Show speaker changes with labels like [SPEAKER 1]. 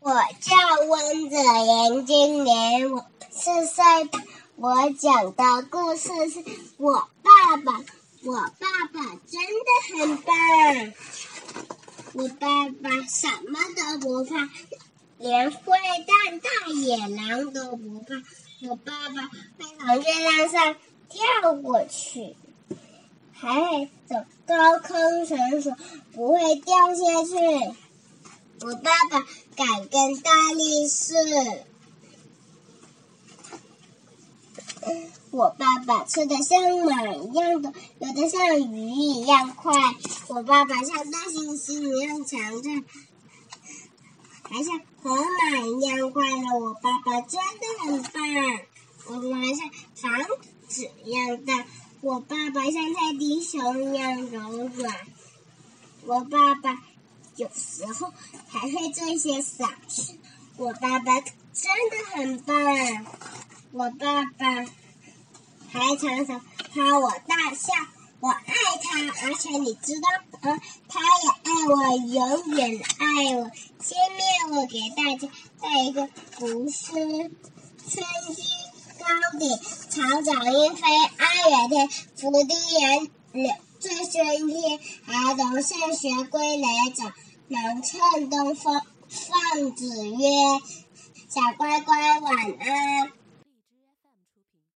[SPEAKER 1] 我叫温子言，今年我四岁。我讲的故事是我爸爸。我爸爸真的很棒。我爸爸什么都不怕，连坏蛋大野狼都不怕。我爸爸会从月亮上跳过去，还会走高空绳索，不会掉下去。我爸爸敢跟大力士。我爸爸吃的像马一样的，有的像鱼一样快。我爸爸像大猩猩一样强壮，还像河马一样快乐。我爸爸真的很棒。我爸爸像房子一样大。我爸爸像泰迪熊一样柔软。我爸爸有时候还会做一些傻事。我爸爸真的很棒。我爸爸。还常常夸我大笑，我爱他，而且你知道，呃，他也爱我，永远爱我。下面我给大家带一个古诗：春居高顶，草长莺飞，二月天，拂堤杨柳醉春天。儿童散学归来早，忙趁东风。放纸鸢：小乖乖，晚安。